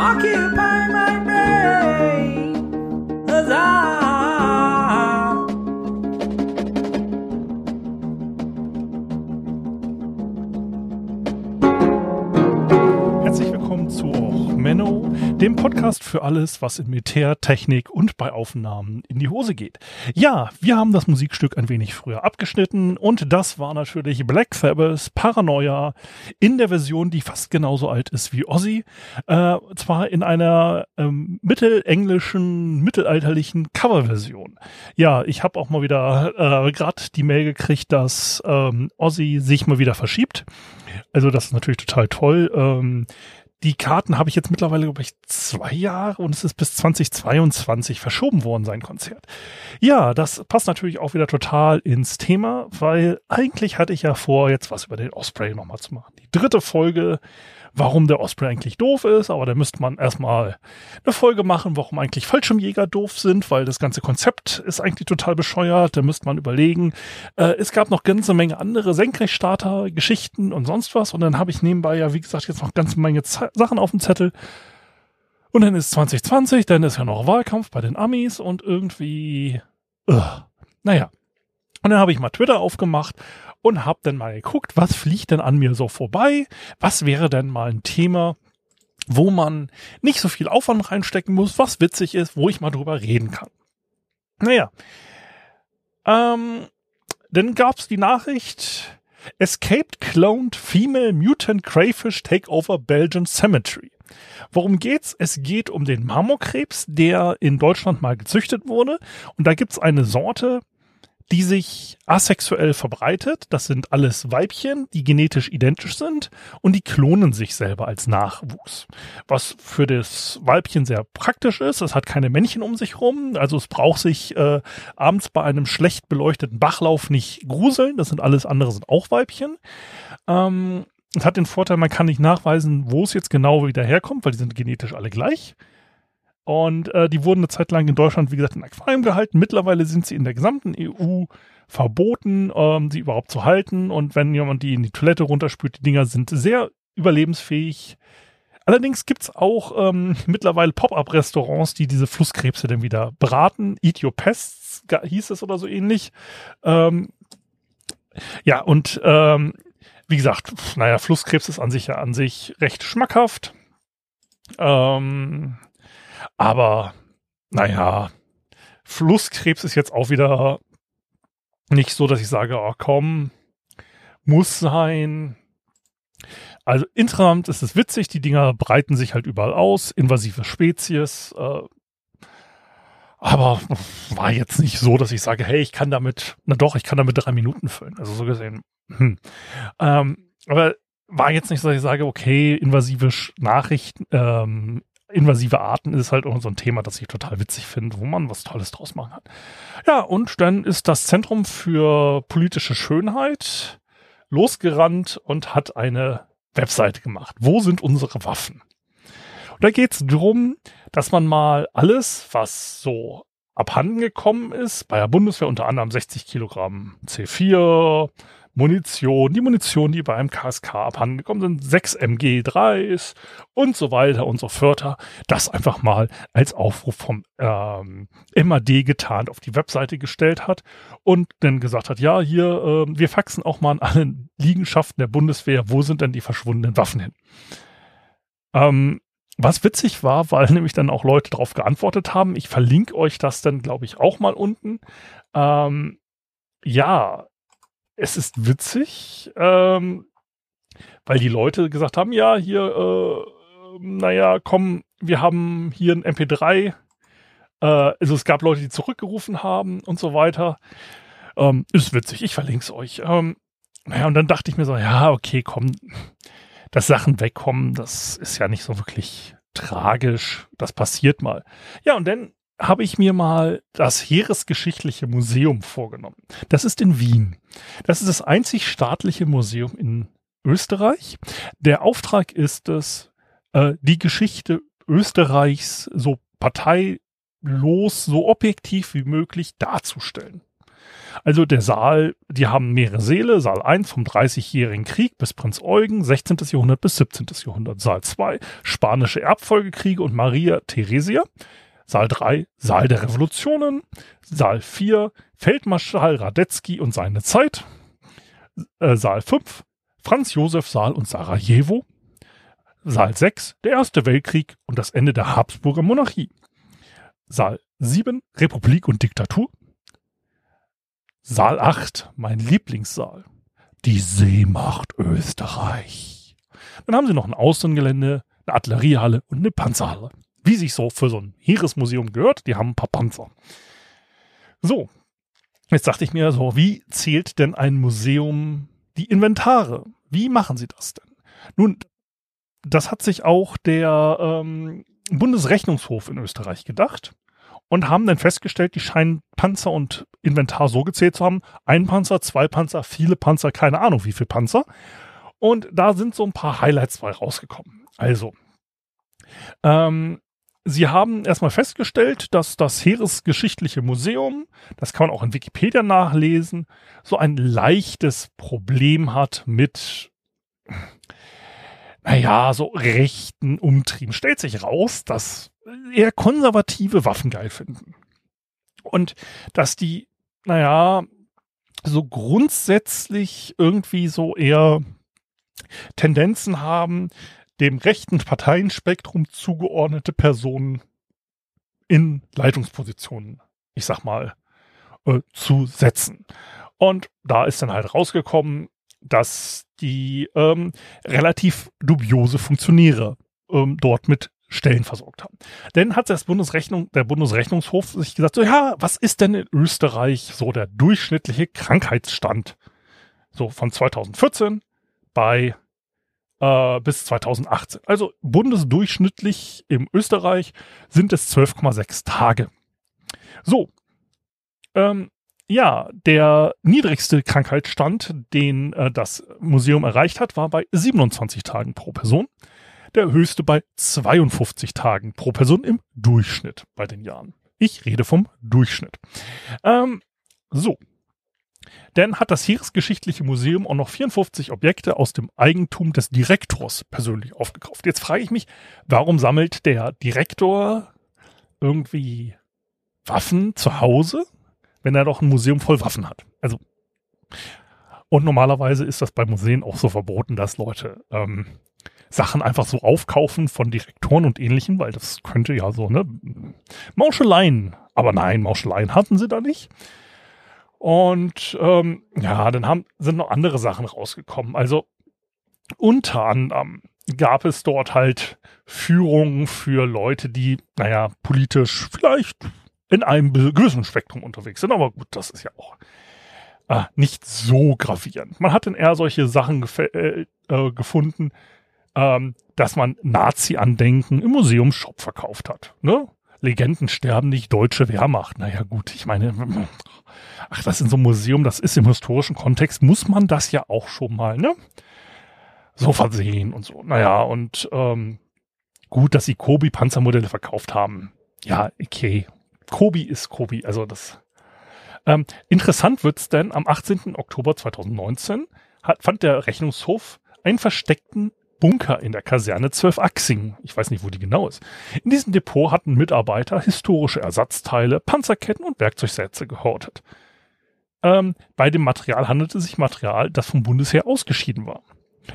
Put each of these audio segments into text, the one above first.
Occupy my brain. Huzzah! Herzlich dem Podcast für alles, was in Militär, Technik und bei Aufnahmen in die Hose geht. Ja, wir haben das Musikstück ein wenig früher abgeschnitten und das war natürlich Black Sabbath Paranoia in der Version, die fast genauso alt ist wie Ozzy. Äh, zwar in einer ähm, mittelenglischen, mittelalterlichen Coverversion. Ja, ich habe auch mal wieder äh, gerade die Mail gekriegt, dass ähm, Ozzy sich mal wieder verschiebt. Also das ist natürlich total toll. Ähm, die Karten habe ich jetzt mittlerweile, glaube ich, zwei Jahre und es ist bis 2022 verschoben worden, sein Konzert. Ja, das passt natürlich auch wieder total ins Thema, weil eigentlich hatte ich ja vor, jetzt was über den Osprey nochmal zu machen. Die dritte Folge, warum der Osprey eigentlich doof ist, aber da müsste man erstmal eine Folge machen, warum eigentlich Fallschirmjäger doof sind, weil das ganze Konzept ist eigentlich total bescheuert. Da müsste man überlegen. Äh, es gab noch ganze Menge andere Senkrechtstarter, Geschichten und sonst was. Und dann habe ich nebenbei ja, wie gesagt, jetzt noch ganze Menge Z Sachen auf dem Zettel. Und dann ist 2020, dann ist ja noch Wahlkampf bei den Amis und irgendwie, ugh, naja. Und dann habe ich mal Twitter aufgemacht und habe dann mal geguckt, was fliegt denn an mir so vorbei? Was wäre denn mal ein Thema, wo man nicht so viel Aufwand reinstecken muss, was witzig ist, wo ich mal drüber reden kann. Naja. Ähm, dann gab's die Nachricht, Escaped Cloned Female Mutant Crayfish Take Over Belgian Cemetery. Worum geht's? Es geht um den Marmorkrebs, der in Deutschland mal gezüchtet wurde. Und da gibt's eine Sorte, die sich asexuell verbreitet. Das sind alles Weibchen, die genetisch identisch sind und die klonen sich selber als Nachwuchs. Was für das Weibchen sehr praktisch ist. Es hat keine Männchen um sich rum. Also es braucht sich äh, abends bei einem schlecht beleuchteten Bachlauf nicht gruseln. Das sind alles andere, sind auch Weibchen. Ähm, es hat den Vorteil, man kann nicht nachweisen, wo es jetzt genau wieder herkommt, weil die sind genetisch alle gleich. Und äh, die wurden eine Zeit lang in Deutschland, wie gesagt, in Aquarium gehalten. Mittlerweile sind sie in der gesamten EU verboten, ähm, sie überhaupt zu halten. Und wenn jemand die in die Toilette runterspült, die Dinger sind sehr überlebensfähig. Allerdings gibt's auch ähm, mittlerweile Pop-up-Restaurants, die diese Flusskrebse dann wieder braten. Eat Your Pests hieß es oder so ähnlich. Ähm, ja, und ähm, wie gesagt, naja, Flusskrebs ist an sich ja an sich recht schmackhaft. Ähm, aber naja, Flusskrebs ist jetzt auch wieder nicht so, dass ich sage, oh komm, muss sein. Also insgesamt ist es witzig, die Dinger breiten sich halt überall aus, invasive Spezies. Äh, aber war jetzt nicht so, dass ich sage, hey, ich kann damit, na doch, ich kann damit drei Minuten füllen. Also so gesehen. Hm. Ähm, aber war jetzt nicht so, dass ich sage, okay, invasive Nachrichten, ähm, invasive Arten ist halt auch so ein Thema, das ich total witzig finde, wo man was Tolles draus machen kann. Ja, und dann ist das Zentrum für politische Schönheit losgerannt und hat eine Webseite gemacht. Wo sind unsere Waffen? Und da geht es darum, dass man mal alles, was so abhanden gekommen ist. Bei der Bundeswehr unter anderem 60 Kilogramm C4, Munition, die Munition, die beim KSK abhanden gekommen sind, 6 MG3s und so weiter und so fort. Das einfach mal als Aufruf vom ähm, MAD getarnt auf die Webseite gestellt hat und dann gesagt hat, ja, hier, äh, wir faxen auch mal an alle Liegenschaften der Bundeswehr, wo sind denn die verschwundenen Waffen hin? Ähm, was witzig war, weil nämlich dann auch Leute darauf geantwortet haben. Ich verlinke euch das dann, glaube ich, auch mal unten. Ähm, ja, es ist witzig, ähm, weil die Leute gesagt haben, ja, hier, äh, naja, komm, wir haben hier ein MP3. Äh, also es gab Leute, die zurückgerufen haben und so weiter. Ähm, ist witzig, ich verlinke es euch. Ähm, naja, und dann dachte ich mir so, ja, okay, komm, dass Sachen wegkommen, das ist ja nicht so wirklich tragisch. Das passiert mal. Ja, und dann habe ich mir mal das Heeresgeschichtliche Museum vorgenommen. Das ist in Wien. Das ist das einzig staatliche Museum in Österreich. Der Auftrag ist es, äh, die Geschichte Österreichs so parteilos, so objektiv wie möglich darzustellen. Also der Saal, die haben mehrere Säle. Saal 1 vom 30-jährigen Krieg bis Prinz Eugen, 16. Jahrhundert bis 17. Jahrhundert. Saal 2 spanische Erbfolgekriege und Maria Theresia. Saal 3 Saal der Revolutionen. Saal 4 Feldmarschall Radetzky und seine Zeit. Äh, Saal 5 Franz Josef Saal und Sarajevo. Saal 6 der Erste Weltkrieg und das Ende der Habsburger Monarchie. Saal 7 Republik und Diktatur. Saal 8, mein Lieblingssaal. Die Seemacht Österreich. Dann haben sie noch ein Außengelände, eine Artilleriehalle und eine Panzerhalle. Wie sich so für so ein Heeresmuseum gehört, die haben ein paar Panzer. So, jetzt dachte ich mir so, wie zählt denn ein Museum die Inventare? Wie machen sie das denn? Nun, das hat sich auch der ähm, Bundesrechnungshof in Österreich gedacht und haben dann festgestellt, die scheinen Panzer und Inventar so gezählt zu haben. Ein Panzer, zwei Panzer, viele Panzer, keine Ahnung wie viele Panzer. Und da sind so ein paar Highlights bei rausgekommen. Also, ähm, sie haben erstmal festgestellt, dass das Heeresgeschichtliche Museum, das kann man auch in Wikipedia nachlesen, so ein leichtes Problem hat mit, naja, so rechten Umtrieben. Stellt sich raus, dass eher konservative Waffen geil finden. Und dass die, naja, so grundsätzlich irgendwie so eher Tendenzen haben, dem rechten Parteienspektrum zugeordnete Personen in Leitungspositionen, ich sag mal, äh, zu setzen. Und da ist dann halt rausgekommen, dass die ähm, relativ dubiose Funktionäre ähm, dort mit Stellen versorgt haben. Denn hat das Bundesrechnung, der Bundesrechnungshof sich gesagt, so, ja, was ist denn in Österreich so der durchschnittliche Krankheitsstand? So von 2014 bei äh, bis 2018. Also bundesdurchschnittlich im Österreich sind es 12,6 Tage. So. Ähm, ja, der niedrigste Krankheitsstand, den äh, das Museum erreicht hat, war bei 27 Tagen pro Person der höchste bei 52 Tagen pro Person im Durchschnitt bei den Jahren. Ich rede vom Durchschnitt. Ähm, so. Denn hat das Heeresgeschichtliche Museum auch noch 54 Objekte aus dem Eigentum des Direktors persönlich aufgekauft. Jetzt frage ich mich, warum sammelt der Direktor irgendwie Waffen zu Hause, wenn er doch ein Museum voll Waffen hat? Also, und normalerweise ist das bei Museen auch so verboten, dass Leute ähm, Sachen einfach so aufkaufen von Direktoren und ähnlichen, weil das könnte ja so, ne? Mauscheleien. Aber nein, Mauscheleien hatten sie da nicht. Und ähm, ja, dann haben, sind noch andere Sachen rausgekommen. Also unter anderem gab es dort halt Führungen für Leute, die, naja, politisch vielleicht in einem gewissen Spektrum unterwegs sind. Aber gut, das ist ja auch äh, nicht so gravierend. Man hat dann eher solche Sachen äh, äh, gefunden, ähm, dass man Nazi-Andenken im Museumsshop verkauft hat. Ne? Legenden sterben nicht, deutsche Wehrmacht. Naja gut, ich meine, ach, das in so einem Museum, das ist im historischen Kontext, muss man das ja auch schon mal, ne? So versehen und so. Naja, und ähm, gut, dass sie Kobi-Panzermodelle verkauft haben. Ja, okay, Kobi ist Kobi. Also das. Ähm, interessant wird's denn, am 18. Oktober 2019 hat, fand der Rechnungshof einen versteckten Bunker in der Kaserne 12 Achsing. Ich weiß nicht, wo die genau ist. In diesem Depot hatten Mitarbeiter historische Ersatzteile, Panzerketten und Werkzeugsätze gehortet. Ähm, bei dem Material handelte sich Material, das vom Bundesheer ausgeschieden war.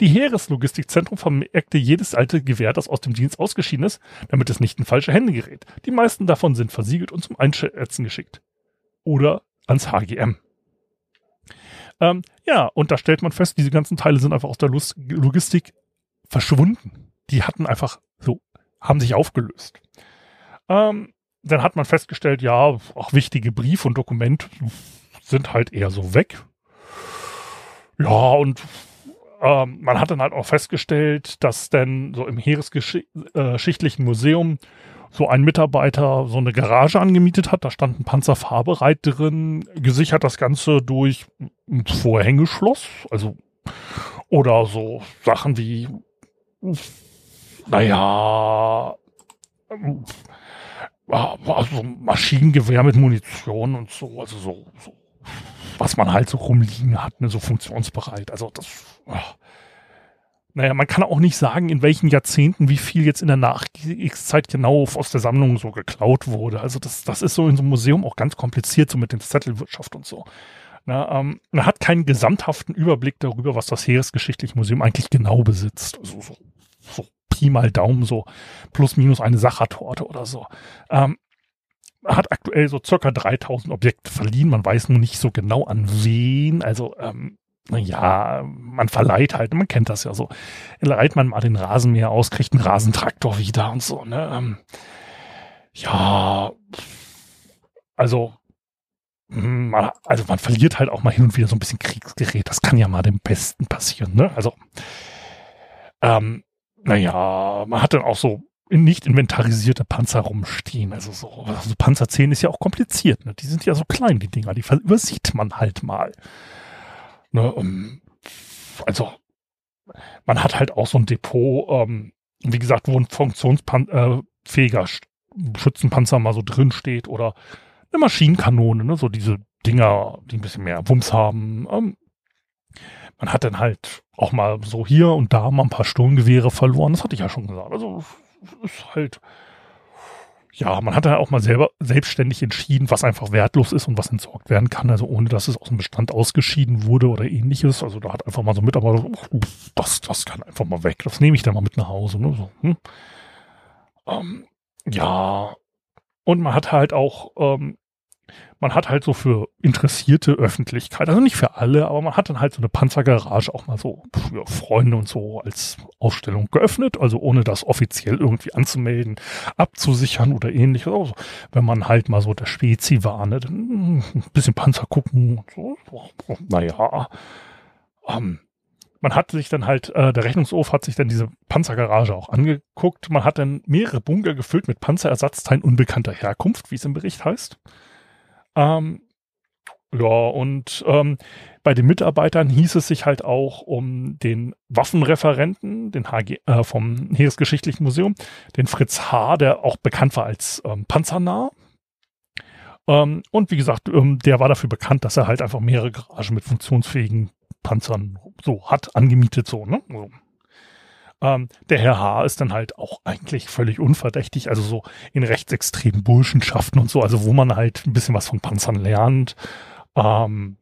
Die Heereslogistikzentrum vermerkte jedes alte Gewehr, das aus dem Dienst ausgeschieden ist, damit es nicht in falsche Hände gerät. Die meisten davon sind versiegelt und zum Einschätzen geschickt. Oder ans HGM. Ähm, ja, und da stellt man fest, diese ganzen Teile sind einfach aus der Logistik verschwunden. Die hatten einfach so, haben sich aufgelöst. Ähm, dann hat man festgestellt, ja, auch wichtige Brief und Dokumente sind halt eher so weg. Ja, und ähm, man hat dann halt auch festgestellt, dass denn so im Heeresgeschichtlichen Museum so ein Mitarbeiter so eine Garage angemietet hat. Da stand ein Panzerfahrbereit drin, gesichert das Ganze durch ein Vorhängeschloss. Also, oder so Sachen wie, naja, also Maschinengewehr mit Munition und so, also so, so was man halt so rumliegen hat, ne, so funktionsbereit. Also das, ach. naja, man kann auch nicht sagen, in welchen Jahrzehnten wie viel jetzt in der Nachkriegszeit genau aus der Sammlung so geklaut wurde. Also das, das ist so in so einem Museum auch ganz kompliziert, so mit der Zettelwirtschaft und so. Na, ähm, man hat keinen gesamthaften Überblick darüber, was das Heeresgeschichtliche Museum eigentlich genau besitzt. Also so, so Pi mal Daumen, so plus minus eine Sachertorte oder so. Ähm, hat aktuell so circa 3000 Objekte verliehen. Man weiß nur nicht so genau an wen. Also, ähm, naja, man verleiht halt, man kennt das ja so. Leiht man mal den Rasenmäher aus, kriegt einen Rasentraktor wieder und so, ne? Ähm, ja, also, man, also man verliert halt auch mal hin und wieder so ein bisschen Kriegsgerät. Das kann ja mal dem Besten passieren, ne? Also, ähm, naja, man hat dann auch so nicht inventarisierte Panzer rumstehen. Also so also Panzer 10 ist ja auch kompliziert. Ne? Die sind ja so klein, die Dinger. Die übersieht man halt mal. Ne? Um, also man hat halt auch so ein Depot, ähm, wie gesagt, wo ein funktionsfähiger äh, Schützenpanzer mal so drin steht oder eine Maschinenkanone, ne? so diese Dinger, die ein bisschen mehr Wumms haben. Ähm, man hat dann halt auch mal so hier und da mal ein paar Sturmgewehre verloren. Das hatte ich ja schon gesagt. Also ist halt, ja, man hat dann auch mal selber selbstständig entschieden, was einfach wertlos ist und was entsorgt werden kann, also ohne dass es aus dem Bestand ausgeschieden wurde oder ähnliches. Also da hat einfach mal so mit, aber das, das kann einfach mal weg. Das nehme ich dann mal mit nach Hause. Ne? So, hm. ähm, ja, und man hat halt auch ähm, man hat halt so für interessierte Öffentlichkeit, also nicht für alle, aber man hat dann halt so eine Panzergarage auch mal so für Freunde und so als Ausstellung geöffnet, also ohne das offiziell irgendwie anzumelden, abzusichern oder ähnliches. Also wenn man halt mal so der Spezi war, ne, dann ein bisschen Panzer gucken und so. Naja, ähm, man hat sich dann halt, äh, der Rechnungshof hat sich dann diese Panzergarage auch angeguckt. Man hat dann mehrere Bunker gefüllt mit Panzerersatzteilen unbekannter Herkunft, wie es im Bericht heißt. Ähm, ja, und ähm, bei den Mitarbeitern hieß es sich halt auch um den Waffenreferenten, den HG, äh, vom Heeresgeschichtlichen Museum, den Fritz H., der auch bekannt war als ähm, Panzernah. Ähm, und wie gesagt, ähm, der war dafür bekannt, dass er halt einfach mehrere Garagen mit funktionsfähigen Panzern so hat, angemietet so, ne? So. Ähm, der Herr H. ist dann halt auch eigentlich völlig unverdächtig, also so in rechtsextremen Burschenschaften und so, also wo man halt ein bisschen was von Panzern lernt. Ähm,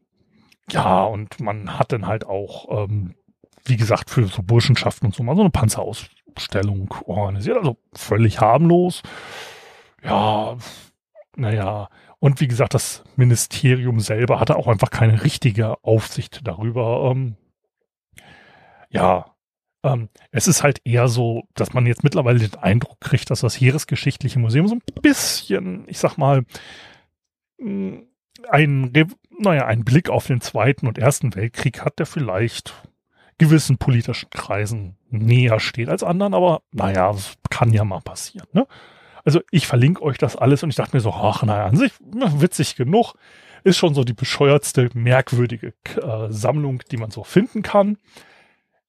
ja, und man hat dann halt auch, ähm, wie gesagt, für so Burschenschaften und so mal so eine Panzerausstellung organisiert, also völlig harmlos. Ja, naja, und wie gesagt, das Ministerium selber hatte auch einfach keine richtige Aufsicht darüber. Ähm, ja, ähm, es ist halt eher so, dass man jetzt mittlerweile den Eindruck kriegt, dass das Heeresgeschichtliche Museum so ein bisschen, ich sag mal, mm, ein, naja, ein Blick auf den Zweiten und Ersten Weltkrieg hat, der vielleicht gewissen politischen Kreisen näher steht als anderen, aber naja, das kann ja mal passieren. Ne? Also ich verlinke euch das alles und ich dachte mir so, ach naja, an sich witzig genug. Ist schon so die bescheuertste, merkwürdige äh, Sammlung, die man so finden kann.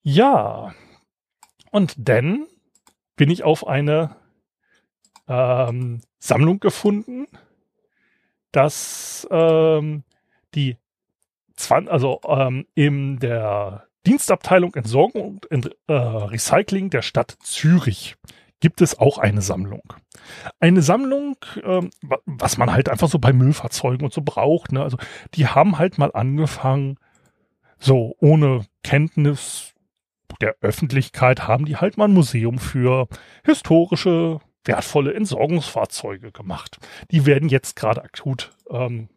Ja, und dann bin ich auf eine ähm, Sammlung gefunden, dass ähm, die 20, also ähm, in der Dienstabteilung Entsorgung und äh, Recycling der Stadt Zürich gibt es auch eine Sammlung. Eine Sammlung, ähm, was man halt einfach so bei Müllfahrzeugen und so braucht. Ne? Also die haben halt mal angefangen, so ohne Kenntnis der Öffentlichkeit haben die halt mal ein Museum für historische, wertvolle Entsorgungsfahrzeuge gemacht. Die werden jetzt gerade akut ähm,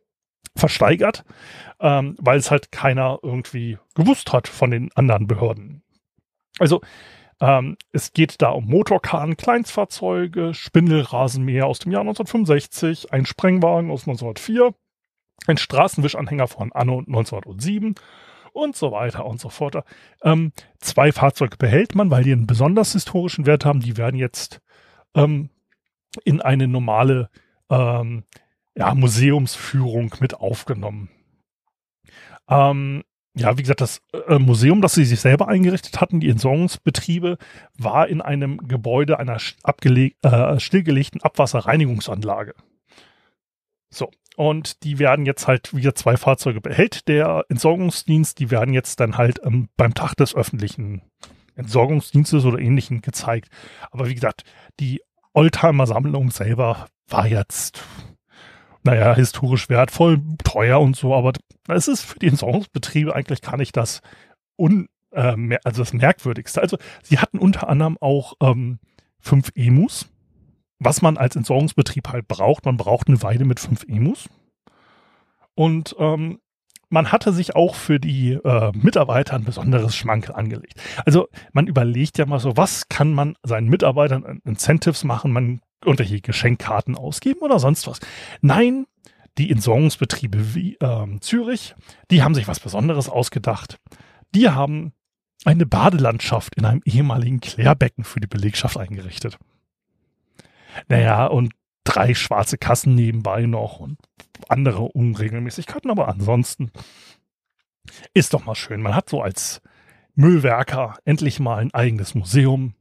versteigert, ähm, weil es halt keiner irgendwie gewusst hat von den anderen Behörden. Also ähm, es geht da um Motorkarren, Kleinstfahrzeuge, Spindelrasenmäher aus dem Jahr 1965, ein Sprengwagen aus 1904, ein Straßenwischanhänger von Anno 1907 und so weiter und so fort. Ähm, zwei Fahrzeuge behält man, weil die einen besonders historischen Wert haben. Die werden jetzt ähm, in eine normale ähm, ja, Museumsführung mit aufgenommen. Ähm, ja, wie gesagt, das äh, Museum, das sie sich selber eingerichtet hatten, die Entsorgungsbetriebe, war in einem Gebäude einer äh, stillgelegten Abwasserreinigungsanlage. So, und die werden jetzt halt wieder zwei Fahrzeuge behält. Der Entsorgungsdienst, die werden jetzt dann halt ähm, beim Tag des öffentlichen Entsorgungsdienstes oder ähnlichen gezeigt. Aber wie gesagt, die Oldtimer-Sammlung selber war jetzt, naja, historisch wertvoll, teuer und so, aber es ist für die Entsorgungsbetriebe eigentlich gar nicht das un, äh, also das Merkwürdigste. Also sie hatten unter anderem auch ähm, fünf Emus, was man als Entsorgungsbetrieb halt braucht. Man braucht eine Weide mit fünf Emus. Und ähm, man hatte sich auch für die äh, Mitarbeiter ein besonderes Schmankel angelegt. Also man überlegt ja mal so, was kann man seinen Mitarbeitern Incentives machen? Man irgendwelche Geschenkkarten ausgeben oder sonst was. Nein, die Entsorgungsbetriebe wie äh, Zürich, die haben sich was Besonderes ausgedacht. Die haben eine Badelandschaft in einem ehemaligen Klärbecken für die Belegschaft eingerichtet. Naja, und drei schwarze Kassen nebenbei noch und andere Unregelmäßigkeiten, aber ansonsten ist doch mal schön. Man hat so als Müllwerker endlich mal ein eigenes Museum.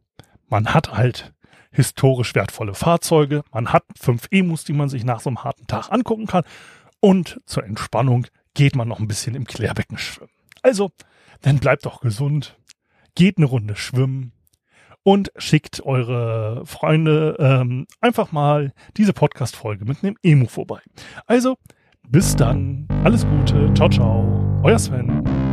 Man hat halt historisch wertvolle Fahrzeuge. Man hat fünf Emus, die man sich nach so einem harten Tag angucken kann. Und zur Entspannung geht man noch ein bisschen im Klärbecken schwimmen. Also, dann bleibt doch gesund, geht eine Runde schwimmen und schickt eure Freunde ähm, einfach mal diese Podcast-Folge mit einem Emu vorbei. Also, bis dann, alles Gute, ciao, ciao, euer Sven.